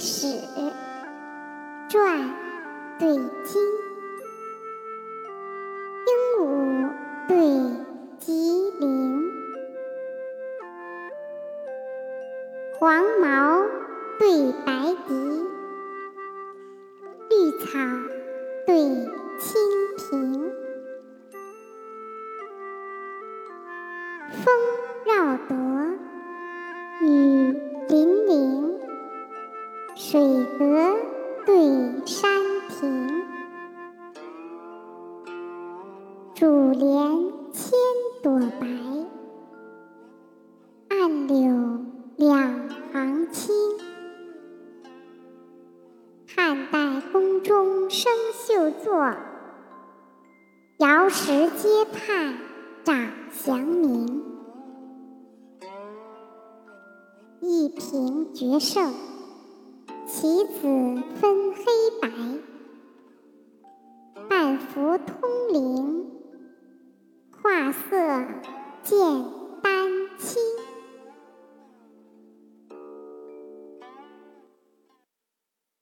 史，传对经，鹦鹉对吉林，黄毛对白笛，绿草对青萍，风绕铎，水阁对山亭，珠帘千朵白，暗柳两行青。汉代宫中生绣作，瑶池阶畔长祥明。一平决胜，棋子分黑白。半幅通灵，画色见。